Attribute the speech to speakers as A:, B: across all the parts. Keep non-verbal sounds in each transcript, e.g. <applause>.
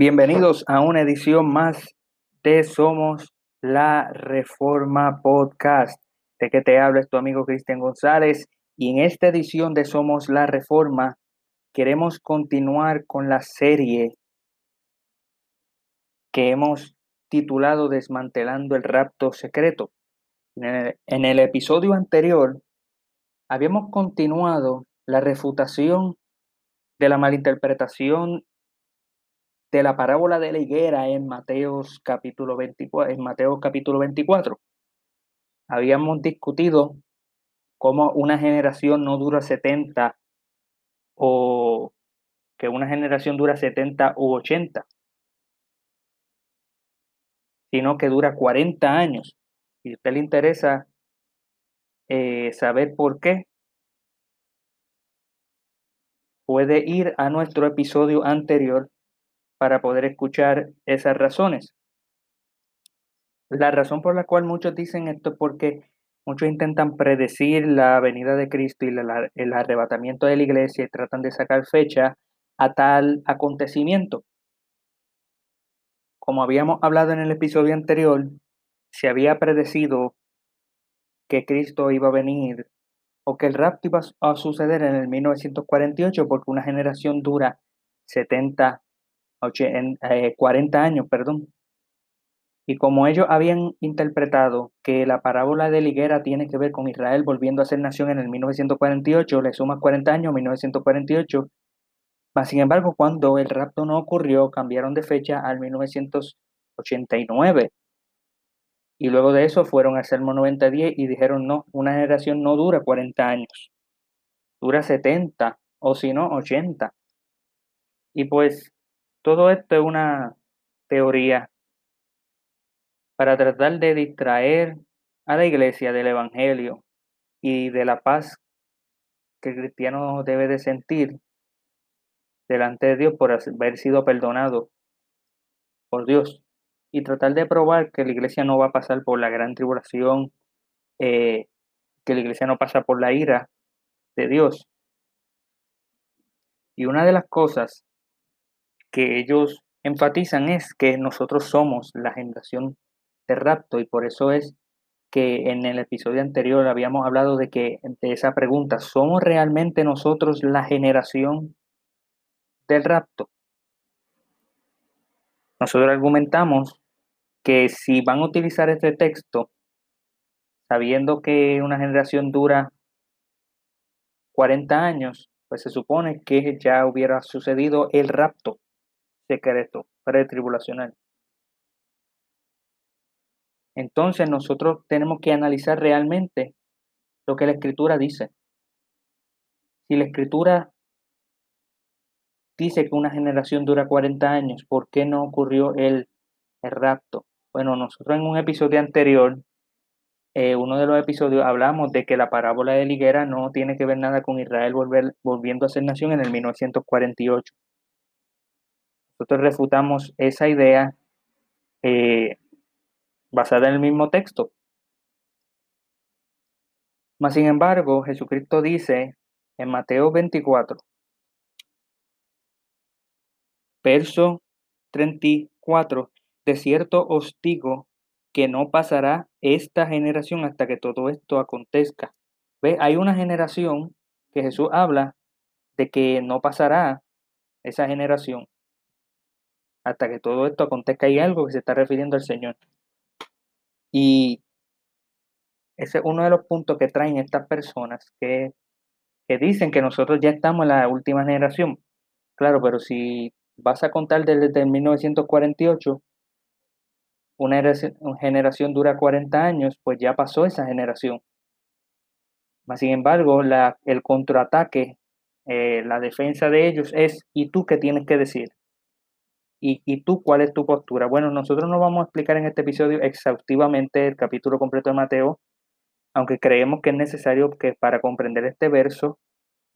A: Bienvenidos a una edición más de Somos la Reforma Podcast. De que te habla tu amigo Cristian González y en esta edición de Somos la Reforma queremos continuar con la serie que hemos titulado Desmantelando el rapto secreto. En el episodio anterior habíamos continuado la refutación de la malinterpretación de la parábola de la higuera en Mateos capítulo 24, en Mateo capítulo 24. Habíamos discutido cómo una generación no dura 70 o que una generación dura 70 u 80, sino que dura 40 años. Si a usted le interesa eh, saber por qué, puede ir a nuestro episodio anterior para poder escuchar esas razones. La razón por la cual muchos dicen esto es porque muchos intentan predecir la venida de Cristo y el arrebatamiento de la iglesia y tratan de sacar fecha a tal acontecimiento. Como habíamos hablado en el episodio anterior, se había predecido que Cristo iba a venir o que el rapto iba a suceder en el 1948 porque una generación dura 70 en, 40 eh, años, perdón. Y como ellos habían interpretado que la parábola de Liguera tiene que ver con Israel volviendo a ser nación en el 1948, le sumas 40 años, 1948. Mas, sin embargo, cuando el rapto no ocurrió, cambiaron de fecha al 1989. Y luego de eso fueron al Salmo 90-10 y dijeron, no, una generación no dura 40 años, dura 70 o si no, 80. Y pues todo esto es una teoría para tratar de distraer a la iglesia del Evangelio y de la paz que el cristiano debe de sentir delante de Dios por haber sido perdonado por Dios y tratar de probar que la iglesia no va a pasar por la gran tribulación, eh, que la iglesia no pasa por la ira de Dios. Y una de las cosas que ellos enfatizan es que nosotros somos la generación de rapto y por eso es que en el episodio anterior habíamos hablado de que de esa pregunta, ¿somos realmente nosotros la generación del rapto? Nosotros argumentamos que si van a utilizar este texto, sabiendo que una generación dura 40 años, pues se supone que ya hubiera sucedido el rapto secreto pretribulacional. Entonces nosotros tenemos que analizar realmente lo que la escritura dice. Si la escritura dice que una generación dura 40 años, ¿por qué no ocurrió el, rapto? Bueno, nosotros en un episodio anterior, eh, uno de los episodios, hablamos de que la parábola de Liguera no tiene que ver nada con Israel volver, volviendo a ser nación en el 1948. Nosotros refutamos esa idea eh, basada en el mismo texto. Mas, sin embargo, Jesucristo dice en Mateo 24, verso 34, de cierto os digo que no pasará esta generación hasta que todo esto acontezca. ¿Ve? Hay una generación que Jesús habla de que no pasará esa generación hasta que todo esto acontezca. Hay algo que se está refiriendo al Señor. Y ese es uno de los puntos que traen estas personas que, que dicen que nosotros ya estamos en la última generación. Claro, pero si vas a contar desde, 1948, una generación dura 40 años, pues ya pasó esa generación. Sin embargo, la, el contraataque, eh, la defensa de ellos es, ¿y tú qué tienes que decir? ¿Y, tú cuál es tu postura? Bueno, nosotros no vamos a explicar en este episodio exhaustivamente el capítulo completo de Mateo, aunque creemos que es necesario que para comprender este verso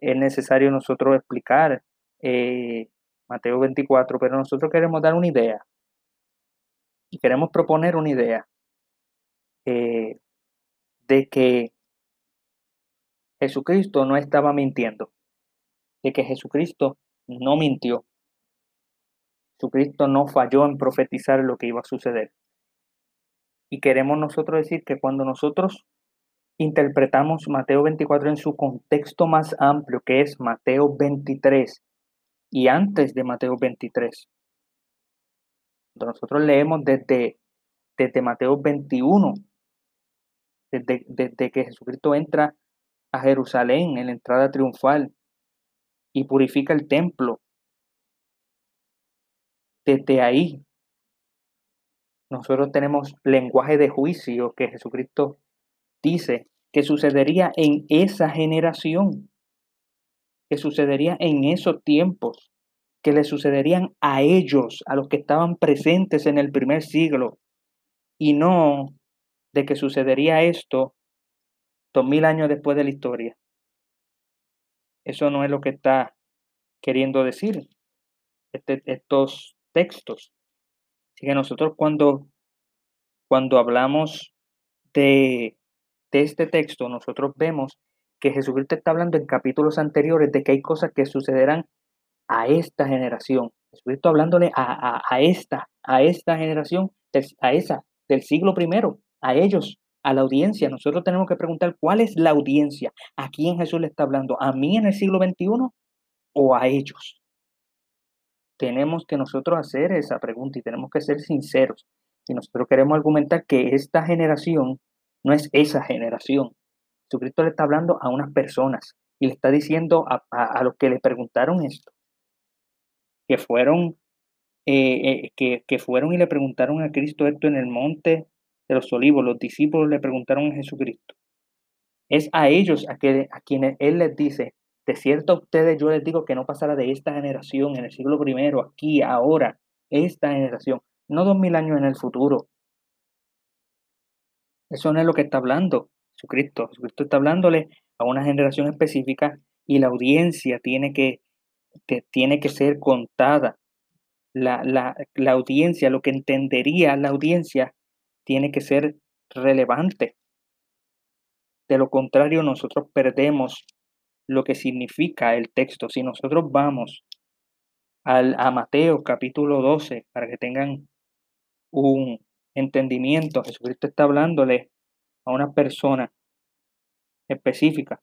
A: es necesario nosotros explicar eh, Mateo 24, pero nosotros queremos dar una idea y queremos proponer una idea eh, de que Jesucristo no estaba mintiendo, de que Jesucristo no mintió Jesucristo no falló en profetizar lo que iba a suceder. Y queremos nosotros decir que cuando nosotros interpretamos Mateo 24 en su contexto más amplio, que es Mateo 23 y antes de Mateo 23, nosotros leemos desde, desde Mateo 21, desde, desde que Jesucristo entra a Jerusalén en la entrada triunfal y purifica el templo. Desde ahí, nosotros tenemos lenguaje de juicio que Jesucristo dice que sucedería en esa generación, que sucedería en esos tiempos, que le sucederían a ellos, a los que estaban presentes en el primer siglo, y no de que sucedería esto dos mil años después de la historia. Eso no es lo que está queriendo decir este, estos textos. Así que nosotros cuando, cuando hablamos de, de este texto, nosotros vemos que Jesucristo está hablando en capítulos anteriores de que hay cosas que sucederán a esta generación. Jesucristo hablándole a, a, esta, a esta generación, a esa del siglo primero, a ellos, a la audiencia. Nosotros tenemos que preguntar cuál es la audiencia, a quién Jesús le está hablando, a mí en el siglo XXI o a ellos. Tenemos que nosotros hacer esa pregunta y tenemos que ser sinceros. Y nosotros queremos argumentar que esta generación no es esa generación. Jesucristo le está hablando a unas personas y le está diciendo a, los que le preguntaron esto, que fueron, eh, eh, que, que fueron y le preguntaron a Cristo esto en el monte de los olivos, los discípulos le preguntaron a Jesucristo. Es a ellos a, a quienes Él les dice, de cierto a ustedes yo les digo que no pasará de esta generación en el siglo primero, aquí, ahora, esta generación, no dos mil años en el futuro. Eso no es lo que está hablando Jesucristo. Jesucristo está hablándole a una generación específica y la audiencia tiene que, tiene que ser contada. La, la, la audiencia, lo que entendería la audiencia tiene que ser relevante. De lo contrario, nosotros perdemos lo que significa el texto. Si nosotros vamos al, a Mateo capítulo 12, para que tengan un entendimiento, Jesucristo está hablándole a una persona específica.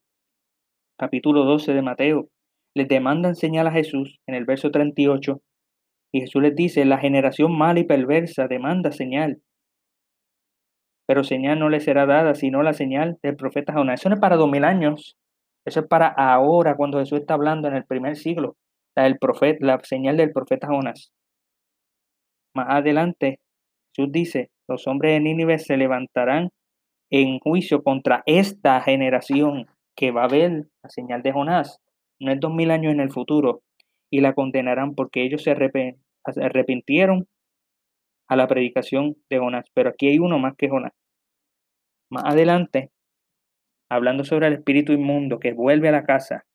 A: Capítulo 12 de Mateo. Les demandan señal a Jesús en el verso 38 y Jesús les dice, la generación mala y perversa demanda señal pero señal no le será dada, sino la señal del profeta Jonás. Eso no es para dos mil años, eso es para ahora, cuando Jesús está hablando en el primer siglo, la, profeta, la señal del profeta Jonás. Más adelante, Jesús dice, los hombres de Nínive se levantarán en juicio contra esta generación que va a ver la señal de Jonás. No es dos mil años en el futuro. Y la condenarán porque ellos se arrepintieron a la predicación de Jonás. Pero aquí hay uno más que Jonás. Más adelante, hablando sobre el espíritu inmundo que vuelve a la casa,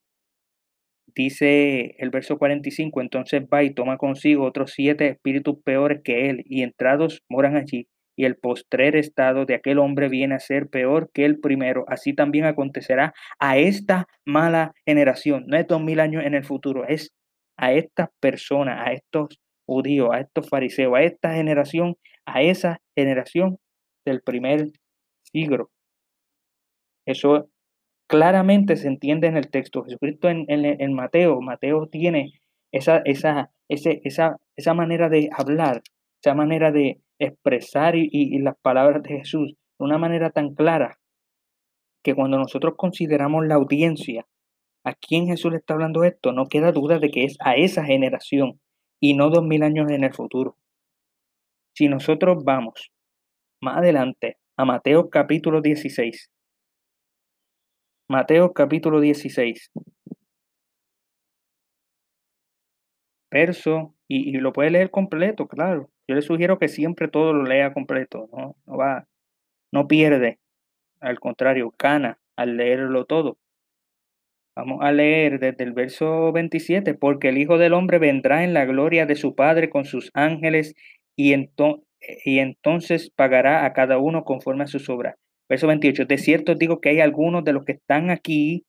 A: dice el verso 45, entonces va y toma consigo otros siete espíritus peores que él, y entrados moran allí, y el postrer estado de aquel hombre viene a ser peor que el primero. Así también acontecerá a esta mala generación. No es dos mil años en el futuro, es a estas personas, a estos judíos, a estos fariseos, a esta generación, a esa generación del primer eso claramente se entiende en el texto. Jesucristo en, en, Mateo, Mateo tiene esa, esa, ese, esa, esa manera de hablar, esa manera de expresar y, y las palabras de Jesús de una manera tan clara que cuando nosotros consideramos la audiencia, a quién Jesús le está hablando esto, no queda duda de que es a esa generación y no dos mil años en el futuro. Si nosotros vamos más adelante a Mateo capítulo 16. Mateo capítulo 16. Verso, y, lo puede leer completo, claro. Yo le sugiero que siempre todo lo lea completo, ¿no? No va, no pierde. Al contrario, gana al leerlo todo. Vamos a leer desde el verso 27, porque el Hijo del Hombre vendrá en la gloria de su Padre con sus ángeles y, entonces y entonces pagará a cada uno conforme a sus obras. Verso 28. De cierto digo que hay algunos de los que están aquí,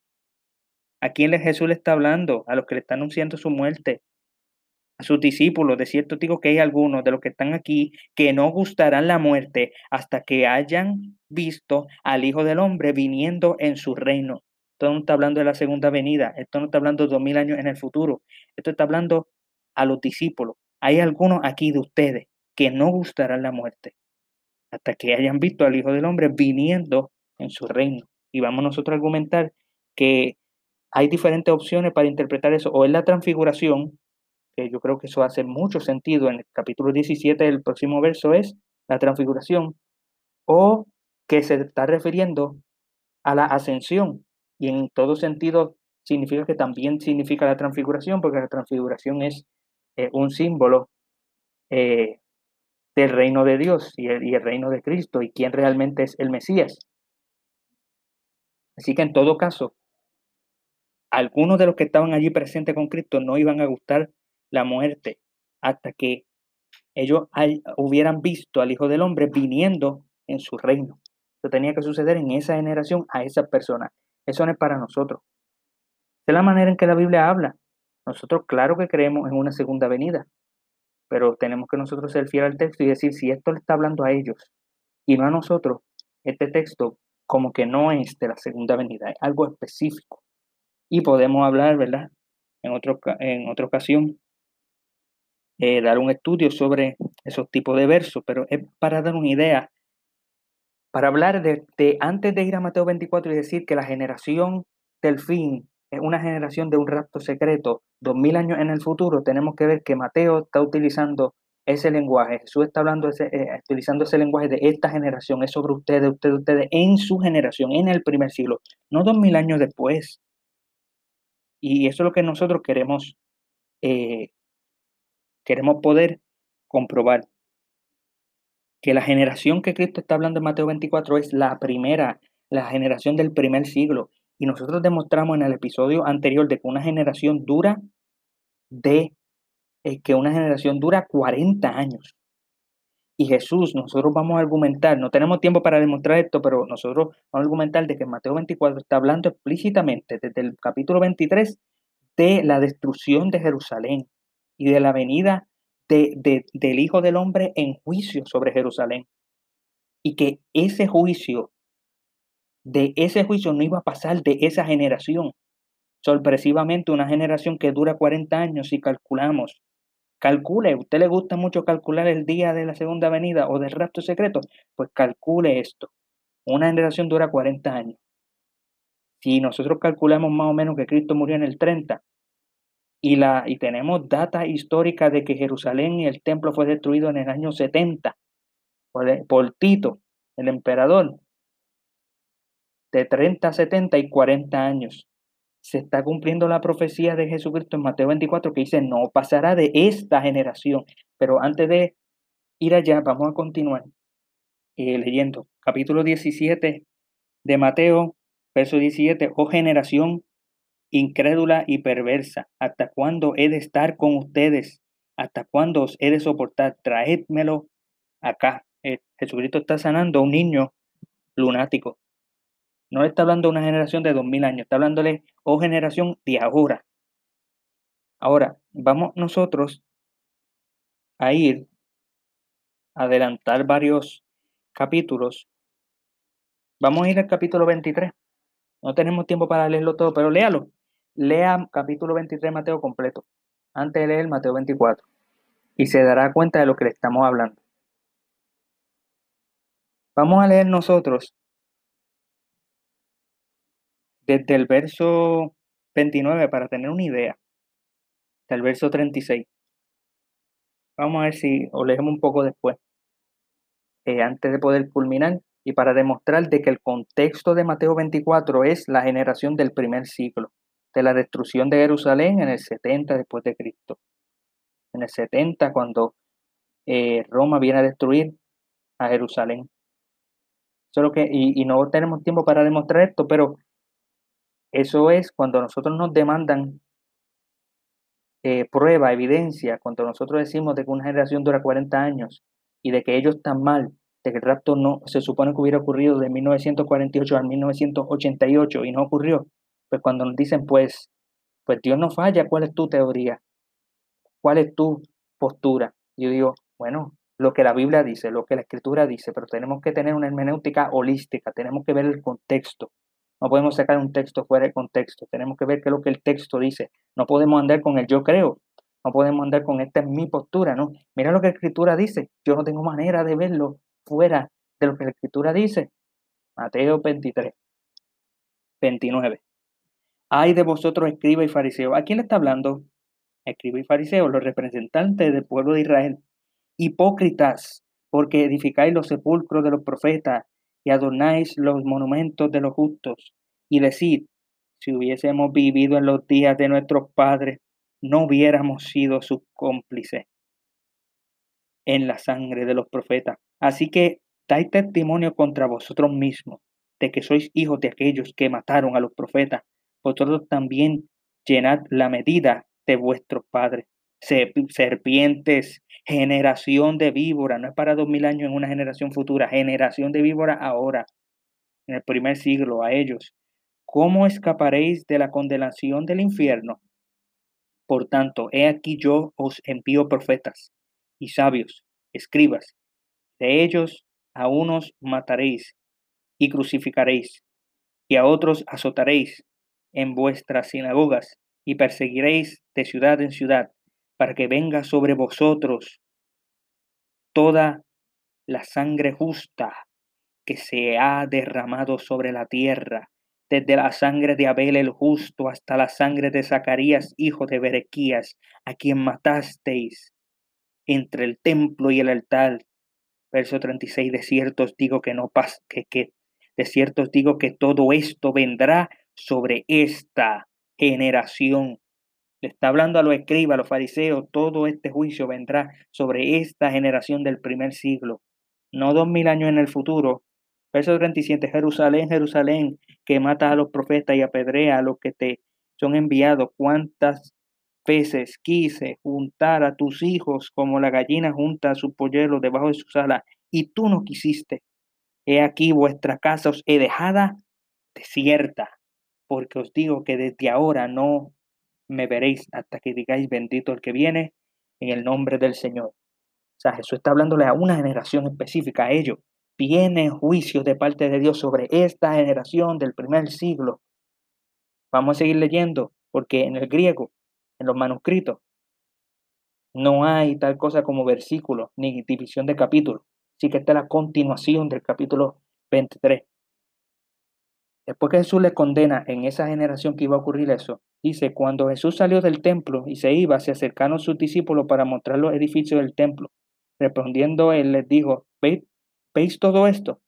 A: a quien Jesús le está hablando, a los que le están anunciando su muerte, a sus discípulos, de cierto digo que hay algunos de los que están aquí que no gustarán la muerte hasta que hayan visto al Hijo del Hombre viniendo en su reino. Esto no está hablando de la segunda venida, esto no está hablando de dos mil años en el futuro, esto está hablando a los discípulos. Hay algunos aquí de ustedes que no gustarán la muerte hasta que hayan visto al Hijo del Hombre viniendo en su reino. Y vamos nosotros a argumentar que hay diferentes opciones para interpretar eso, o es la transfiguración, que yo creo que eso hace mucho sentido en el capítulo 17 del próximo verso es la transfiguración, o que se está refiriendo a la ascensión, y en todo sentido significa que también significa la transfiguración, porque la transfiguración es eh, un símbolo eh, del reino de Dios y el, reino de Cristo y quién realmente es el Mesías. Así que en todo caso, algunos de los que estaban allí presentes con Cristo no iban a gustar la muerte hasta que ellos hubieran visto al Hijo del Hombre viniendo en su reino. Eso tenía que suceder en esa generación a esas personas. Eso no es para nosotros. es la manera en que la Biblia habla. Nosotros claro que creemos en una segunda venida, pero tenemos que nosotros ser fieles al texto y decir, si esto le está hablando a ellos y no a nosotros, este texto como que no es de la segunda venida, es algo específico. Y podemos hablar, ¿verdad? En, otro, en otra ocasión, eh, dar un estudio sobre esos tipos de versos, pero es para dar una idea, para hablar de, de antes de ir a Mateo 24 y decir que la generación del fin una generación de un rapto secreto, dos mil años en el futuro, tenemos que ver que Mateo está utilizando ese lenguaje, Jesús está hablando ese, eh, utilizando ese lenguaje de esta generación, es sobre ustedes, ustedes, ustedes, en su generación, en el primer siglo, no dos mil años después. Y eso es lo que nosotros queremos, eh, queremos poder comprobar. Que la generación que Cristo está hablando en Mateo 24 es la primera, la generación del primer siglo. Y nosotros demostramos en el episodio anterior de que una generación dura de eh, que una generación dura 40 años. Y Jesús, nosotros vamos a argumentar, no tenemos tiempo para demostrar esto, pero nosotros vamos a argumentar de que Mateo 24 está hablando explícitamente desde el capítulo 23 de la destrucción de Jerusalén y de la venida de, del Hijo del Hombre en juicio sobre Jerusalén. Y que ese juicio de ese juicio no iba a pasar de esa generación. Sorpresivamente, una generación que dura 40 años, si calculamos. Calcule, ¿a usted le gusta mucho calcular el día de la segunda venida o del rapto secreto? Pues calcule esto. Una generación dura 40 años. Si nosotros calculamos más o menos que Cristo murió en el 30 y, la, y tenemos data histórica de que Jerusalén y el templo fue destruido en el año 70 por, por Tito, el emperador, de 30, 70 y 40 años. Se está cumpliendo la profecía de Jesucristo en Mateo 24 que dice, no pasará de esta generación. Pero antes de ir allá, vamos a continuar eh, leyendo capítulo 17 de Mateo, verso 17, oh generación incrédula y perversa, ¿hasta cuándo he de estar con ustedes? ¿Hasta cuándo os he de soportar? Traédmelo acá. Eh, Jesucristo está sanando a un niño lunático. No está hablando de una generación de dos mil años, está hablándole o oh, generación de ahora. Ahora, vamos nosotros a ir a adelantar varios capítulos. Vamos a ir al capítulo 23. No tenemos tiempo para leerlo todo, pero léalo. Lea capítulo 23 Mateo completo, antes de leer Mateo 24. Y se dará cuenta de lo que le estamos hablando. Vamos a leer nosotros desde el verso 29 para tener una idea, del verso 36. Vamos a ver si o leemos un poco después, eh, antes de poder culminar, y para demostrar de que el contexto de Mateo 24 es la generación del primer siglo, de la destrucción de Jerusalén en el 70 después de Cristo. En el 70, cuando eh, Roma viene a destruir a Jerusalén. Solo que, y no tenemos tiempo para demostrar esto, pero eso es cuando nosotros nos demandan eh, prueba, evidencia, cuando nosotros decimos de que una generación dura 40 años y de que ellos están mal, de que el rapto no se supone que hubiera ocurrido de 1948 a 1988 y no ocurrió, pues cuando nos dicen, pues, pues Dios no falla, ¿cuál es tu teoría? ¿Cuál es tu postura? Yo digo, bueno, lo que la Biblia dice, lo que la Escritura dice, pero tenemos que tener una hermenéutica holística, tenemos que ver el contexto. No podemos sacar un texto fuera de contexto, tenemos que ver qué es lo que el texto dice. No podemos andar con el yo creo, no podemos andar con esta es mi postura, ¿no? Mira lo que la Escritura dice, yo no tengo manera de verlo fuera de lo que la Escritura dice. Mateo 23, 29. Ay de vosotros, escriba y fariseo. ¿A quién le está hablando? Escriba y fariseo, los representantes del pueblo de Israel. Hipócritas, porque edificáis los sepulcros de los profetas y adornáis los monumentos de los justos. Y decid, si hubiésemos vivido en los días de nuestros padres, no hubiéramos sido sus cómplices en la sangre de los profetas. Así que dais testimonio contra vosotros mismos de que sois hijos de aquellos que mataron a los profetas vosotros también llenad la medida de vuestros padres. Serpientes, generación de víbora, no es para dos mil años en una generación futura, generación de víbora ahora, en el primer siglo, a ellos. ¿Cómo escaparéis de la condenación del infierno? Por tanto, he aquí yo os envío profetas y sabios, escribas. De ellos a unos mataréis y crucificaréis, y a otros azotaréis en vuestras sinagogas y perseguiréis de ciudad en ciudad, para que venga sobre vosotros toda la sangre justa que se ha derramado sobre la tierra, desde la sangre de Abel el justo hasta la sangre de Zacarías, hijo de Berequías, a quien matasteis entre el templo y el altar. Verso 36, de ciertos digo que no pasa, que, que de ciertos digo que todo esto vendrá sobre esta generación. Le está hablando a los escribas, a los fariseos, todo este juicio vendrá sobre esta generación del primer siglo, no dos mil años en el futuro. Verso 37, Jerusalén, Jerusalén, que mata a los profetas y apedrea a los que te son enviados. ¿Cuántas veces quise juntar a tus hijos como la gallina junta a su polluelo debajo de sus alas, y tú no quisiste? He aquí vuestra casa os he dejada desierta porque os digo que desde ahora no me veréis hasta que digáis bendito el que viene en el nombre del Señor. O sea, Jesús está hablándole a una generación específica, a ellos. Viene juicio de parte de Dios sobre esta generación del primer siglo. Vamos a seguir leyendo, porque en el griego, en los manuscritos, no hay tal cosa como versículo ni división de capítulo. Así que esta es la continuación del capítulo 23. Después que Jesús le condena en esa generación que iba a ocurrir eso, dice, cuando Jesús salió del templo y se iba, se acercaron sus discípulos para mostrar los edificios del templo. Respondiendo él les dijo, ¿veis, ¿veis todo esto?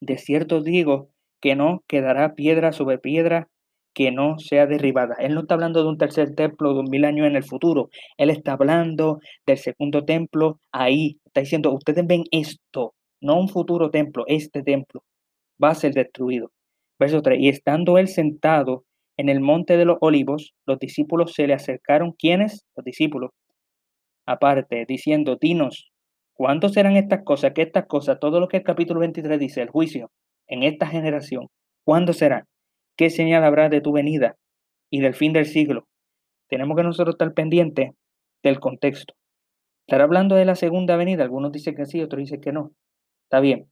A: De cierto digo que no quedará piedra sobre piedra que no sea derribada. Él no está hablando de un tercer templo de un mil años en el futuro. Él está hablando del segundo templo ahí. Está diciendo, ustedes ven esto, no un futuro templo, este templo va a ser destruido. Verso 3. Y estando él sentado en el monte de los olivos, los discípulos se le acercaron. ¿Quiénes? Los discípulos. Aparte, diciendo, dinos, ¿cuándo serán estas cosas? Que estas cosas, todo lo que el capítulo 23 dice, el juicio, en esta generación, ¿cuándo será? ¿Qué señal habrá de tu venida y del fin del siglo? Tenemos que nosotros estar pendientes del contexto. Estar hablando de la segunda venida, algunos dicen que sí, otros dicen que no. Está bien,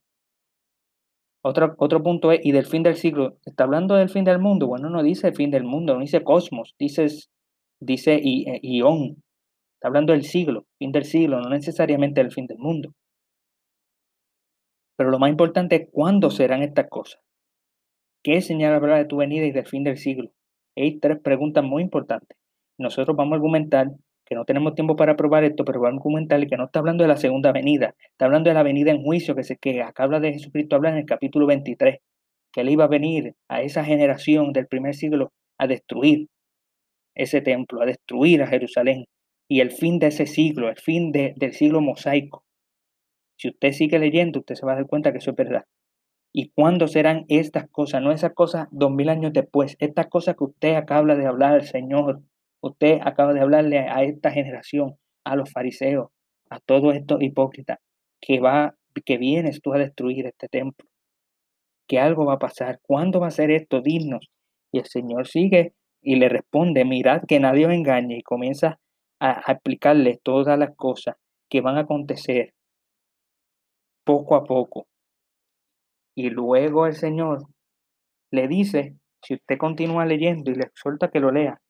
A: otro, otro punto es, y del fin del siglo, ¿está hablando del fin del mundo? Bueno, no dice el fin del mundo, no dice cosmos, dice, dice eh, ión. Está hablando del siglo, fin del siglo, no necesariamente el fin del mundo. Pero lo más importante es cuándo serán estas cosas. ¿Qué señal habrá de tu venida y del fin del siglo? Hay tres preguntas muy importantes. Nosotros vamos a argumentar que no tenemos tiempo para probar esto, pero vamos a comentarle que no está hablando de la segunda venida, está hablando de la venida en juicio que, se, que acá habla de Jesucristo, habla en el capítulo 23, que él iba a venir a esa generación del primer siglo a destruir ese templo, a destruir a Jerusalén, y el fin de ese siglo, el fin del siglo mosaico. Si usted sigue leyendo, usted se va a dar cuenta que eso es verdad. ¿Y cuándo serán estas cosas? No esas cosas dos mil años después, estas cosas que usted acaba de hablar, Señor, Usted acaba de hablarle a esta generación, a los fariseos, a todos estos hipócritas, que va, que vienes tú a destruir este templo, que algo va a pasar. ¿Cuándo va a ser esto? dignos? Y el Señor sigue y le responde, mirad que nadie os engañe y comienza a, explicarle todas las cosas que van a acontecer poco a poco. Y luego el Señor le dice, si usted continúa leyendo y le exhorta que lo lea,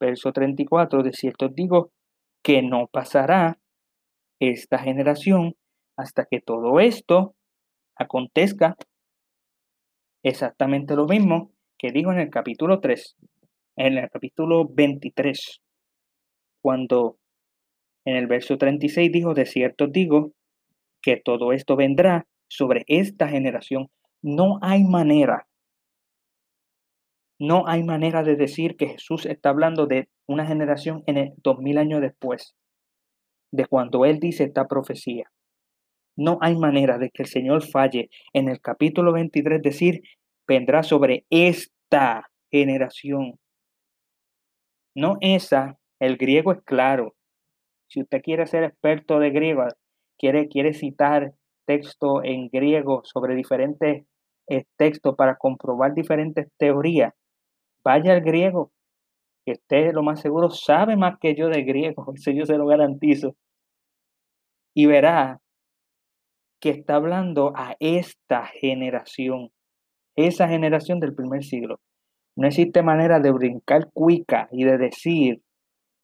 A: verso 34, de cierto digo que no pasará esta generación hasta que todo esto acontezca exactamente lo mismo que dijo en el capítulo 3, en el capítulo 23, cuando en el verso 36 dijo, de cierto digo, que todo esto vendrá sobre esta generación. No hay manera, no hay manera de decir que Jesús está hablando de una generación en el 2000 años después, de cuando Él dice esta profecía. No hay manera de que el Señor falle en el capítulo 23 decir, vendrá sobre esta generación. No esa, el griego es claro. Si usted quiere ser experto de griego, quiere, quiere citar texto en griego sobre diferentes eh, textos para comprobar diferentes teorías, vaya al griego, que usted lo más seguro sabe más que yo de griego, <laughs> eso yo se lo garantizo. Y verá que está hablando a esta generación, esa generación del primer siglo. No existe manera de brincar cuica y de decir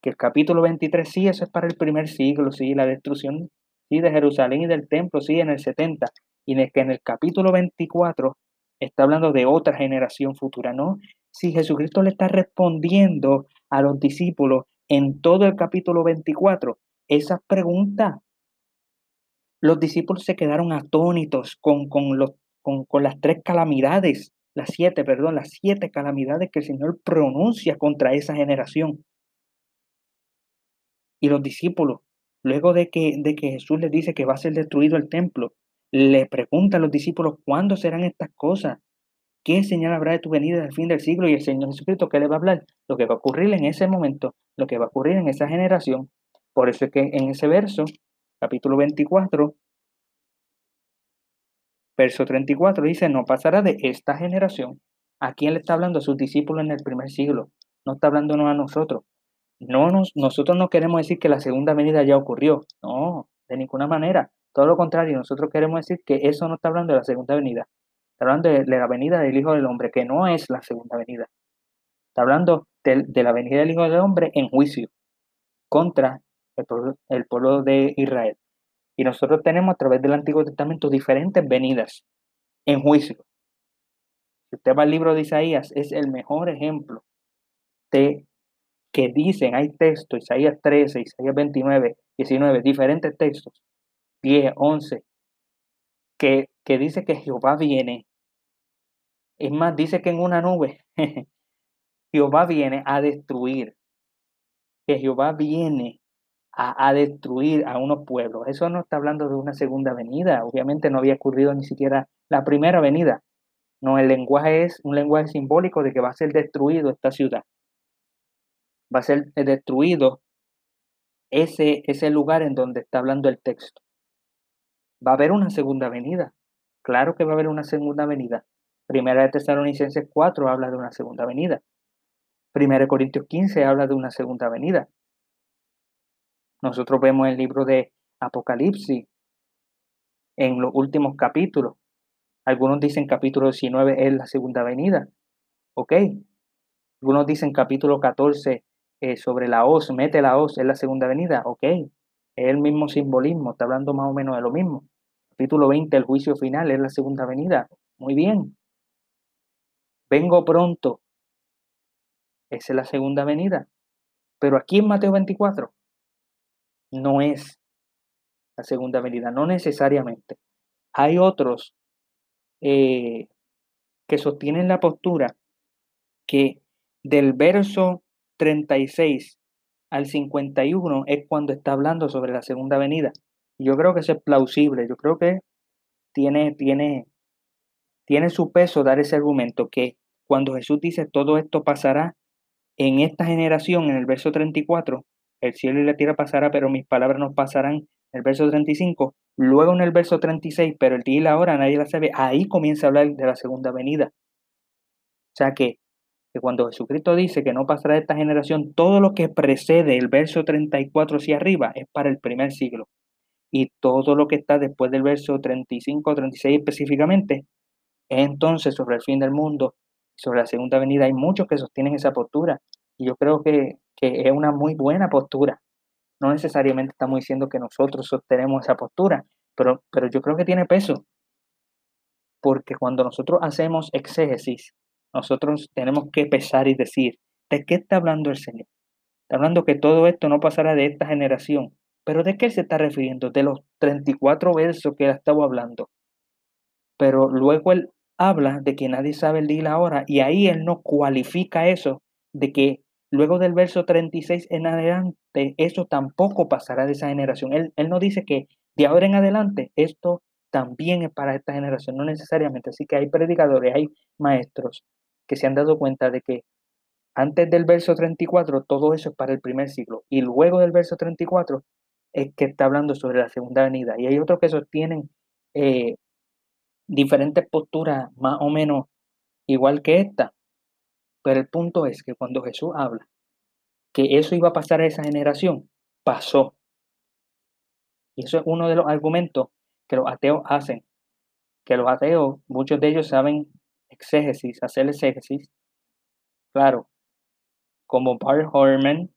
A: que el capítulo 23, sí, eso es para el primer siglo, sí, la destrucción sí, de Jerusalén y del templo, sí, en el 70, y en que en el capítulo 24 está hablando de otra generación futura, ¿no? Si Jesucristo le está respondiendo a los discípulos en todo el capítulo 24 esas preguntas los discípulos se quedaron atónitos con, con, los, con, con las tres calamidades, las siete, perdón, las siete calamidades que el Señor pronuncia contra esa generación. Y los discípulos, luego de que, de que Jesús les dice que va a ser destruido el templo, le preguntan a los discípulos cuándo serán estas cosas. ¿Qué señal habrá de tu venida al fin del siglo? Y el Señor Jesucristo, ¿qué le va a hablar? Lo que va a ocurrir en ese momento, lo que va a ocurrir en esa generación. Por eso es que en ese verso capítulo 24, verso 34 dice, no pasará de esta generación. ¿A quién le está hablando? A sus discípulos en el primer siglo. No está hablándonos a nosotros. No nos, nosotros no queremos decir que la segunda venida ya ocurrió. No, de ninguna manera. Todo lo contrario, nosotros queremos decir que eso no está hablando de la segunda venida. Está hablando de, la venida del Hijo del Hombre, que no es la segunda venida. Está hablando de, la venida del Hijo del Hombre en juicio contra el pueblo, de Israel. Y nosotros tenemos a través del Antiguo Testamento diferentes venidas en juicio. Si usted va al libro de Isaías, es el mejor ejemplo de que dicen, hay textos, Isaías 13, Isaías 29, 19, diferentes textos, 10, 11, que, que dice que Jehová viene. Es más, dice que en una nube <laughs> Jehová viene a destruir. Que Jehová viene a, destruir a unos pueblos. Eso no está hablando de una segunda venida. Obviamente no había ocurrido ni siquiera la primera venida. No, el lenguaje es un lenguaje simbólico de que va a ser destruido esta ciudad. Va a ser destruido ese, ese lugar en donde está hablando el texto. Va a haber una segunda venida. Claro que va a haber una segunda venida. Primera de Tesalonicenses 4 habla de una segunda venida. Primera de Corintios 15 habla de una segunda venida. Nosotros vemos el libro de Apocalipsis en los últimos capítulos. Algunos dicen capítulo 19 es la segunda venida. ¿Ok? Algunos dicen capítulo 14 eh, sobre la hoz, mete la hoz, es la segunda venida. ¿Ok? Es el mismo simbolismo, está hablando más o menos de lo mismo. Capítulo 20, el juicio final, es la segunda venida. Muy bien. Vengo pronto. Esa es la segunda venida. Pero aquí en Mateo 24 no es la segunda venida, no necesariamente. Hay otros eh, que sostienen la postura que del verso 36 al 51 es cuando está hablando sobre la segunda venida. Yo creo que eso es plausible, yo creo que tiene, tiene, tiene su peso dar ese argumento que cuando Jesús dice todo esto pasará en esta generación, en el verso 34, el cielo y la tierra pasará, pero mis palabras no pasarán. El verso 35, luego en el verso 36, pero el día y la hora nadie la sabe, ahí comienza a hablar de la segunda venida. O sea que que cuando Jesucristo dice que no pasará esta generación, todo lo que precede el verso 34 hacia arriba es para el primer siglo. Y todo lo que está después del verso 35 o 36 específicamente es entonces sobre el fin del mundo, sobre la segunda venida. Hay muchos que sostienen esa postura y yo creo que, que es una muy buena postura. No necesariamente estamos diciendo que nosotros sostenemos esa postura, pero, pero yo creo que tiene peso. Porque cuando nosotros hacemos exégesis nosotros tenemos que pesar y decir, ¿de qué está hablando el Señor? Está hablando que todo esto no pasará de esta generación. ¿Pero de qué se está refiriendo? De los 34 versos que él estaba hablando. Pero luego él habla de que nadie sabe el día y la hora, y ahí él no cualifica eso, de que luego del verso 36 en adelante, eso tampoco pasará de esa generación. Él, él no dice que de ahora en adelante esto también es para esta generación, no necesariamente. Así que hay predicadores, hay maestros que se han dado cuenta de que antes del verso 34 todo eso es para el primer siglo y luego del verso 34 es que está hablando sobre la segunda venida. Y hay otros que sostienen eh, diferentes posturas más o menos igual que esta. Pero el punto es que cuando Jesús habla que eso iba a pasar a esa generación, pasó. Y eso es uno de los argumentos que los ateos hacen. Que los ateos, muchos de ellos saben exégesis, hacer exégesis, claro, como Bart Horman,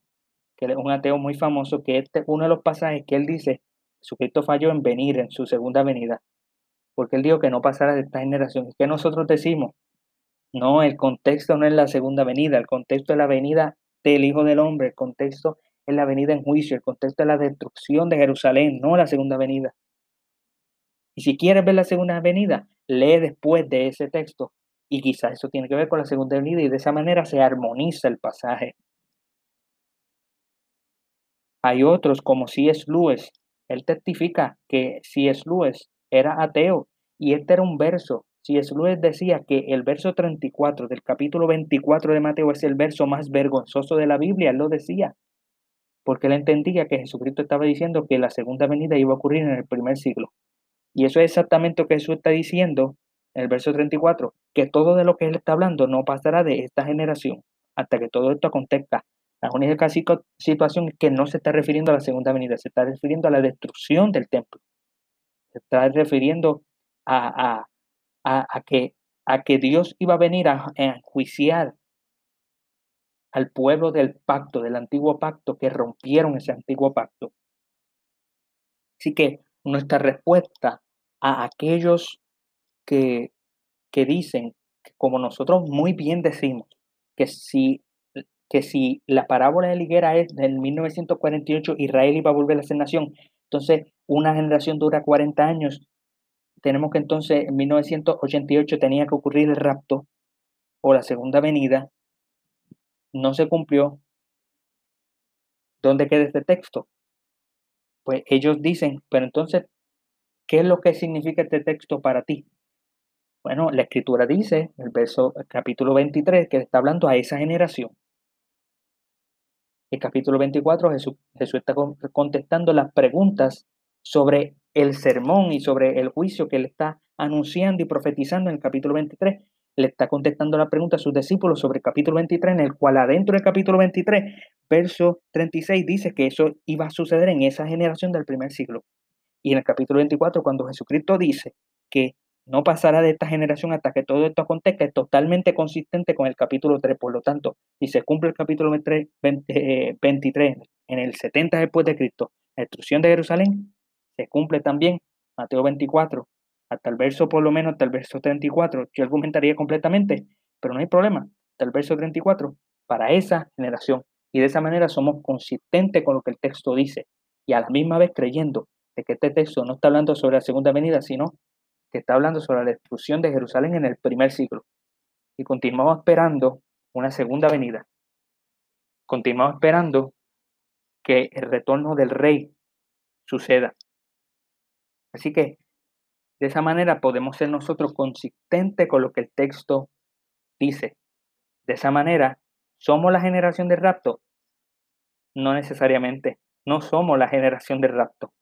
A: que es un ateo muy famoso, que este uno de los pasajes que él dice, Jesucristo falló en venir en su segunda venida, porque él dijo que no pasara de esta generación. ¿Qué nosotros decimos? No, el contexto no es la segunda venida, el contexto es la venida del Hijo del Hombre, el contexto es la venida en juicio, el contexto es la destrucción de Jerusalén, no la segunda venida. Y si quieres ver la segunda venida, lee después de ese texto y quizás eso tiene que ver con la segunda venida y de esa manera se armoniza el pasaje. Hay otros como C.S. Lewis. Él testifica que C.S. Lewis era ateo y este era un verso. C.S. Lewis decía que el verso 34 del capítulo 24 de Mateo es el verso más vergonzoso de la Biblia. Él lo decía porque él entendía que Jesucristo estaba diciendo que la segunda venida iba a ocurrir en el primer siglo. Y eso es exactamente lo que Jesús está diciendo en el verso 34, que todo de lo que él está hablando no pasará de esta generación hasta que todo esto acontezca. La única situación es que no se está refiriendo a la segunda venida, se está refiriendo a la destrucción del templo. Se está refiriendo a, que, a que Dios iba a venir a, a enjuiciar al pueblo del pacto, del antiguo pacto, que rompieron ese antiguo pacto. Así que nuestra respuesta a aquellos que, que dicen, como nosotros muy bien decimos, que si, que si la parábola de la higuera es del 1948, Israel iba a volver a ser nación, entonces una generación dura 40 años, tenemos que entonces en 1988 tenía que ocurrir el rapto o la segunda venida, no se cumplió. ¿Dónde queda este texto? Pues ellos dicen, pero entonces, ¿qué es lo que significa este texto para ti? Bueno, la escritura dice, el verso, capítulo 23, que está hablando a esa generación. El capítulo 24, Jesús, Jesús está contestando las preguntas sobre el sermón y sobre el juicio que él está anunciando y profetizando en el capítulo 23. Le está contestando la pregunta a sus discípulos sobre el capítulo 23, en el cual adentro del capítulo 23, verso 36, dice que eso iba a suceder en esa generación del primer siglo. Y en el capítulo 24, cuando Jesucristo dice que no pasará de esta generación hasta que todo esto acontezca, es totalmente consistente con el capítulo 3. Por lo tanto, si se cumple el capítulo 23 eh, en el 70 después de Cristo, la destrucción de Jerusalén, se cumple también Mateo 24, hasta el verso por lo menos, hasta el verso 34. Yo argumentaría completamente, pero no hay problema, hasta el verso 34, para esa generación. Y de esa manera somos consistentes con lo que el texto dice y a la misma vez creyendo de que este texto no está hablando sobre la segunda venida, sino que está hablando sobre la destrucción de Jerusalén en el primer siglo. Y continuamos esperando una segunda venida. Continuamos esperando que el retorno del rey suceda. Así que de esa manera podemos ser nosotros consistentes con lo que el texto dice. De esa manera, ¿somos la generación del rapto? No necesariamente. No somos la generación del rapto.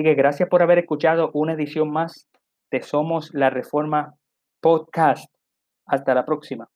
A: Así que gracias por haber escuchado una edición más de Somos la Reforma Podcast. Hasta la próxima.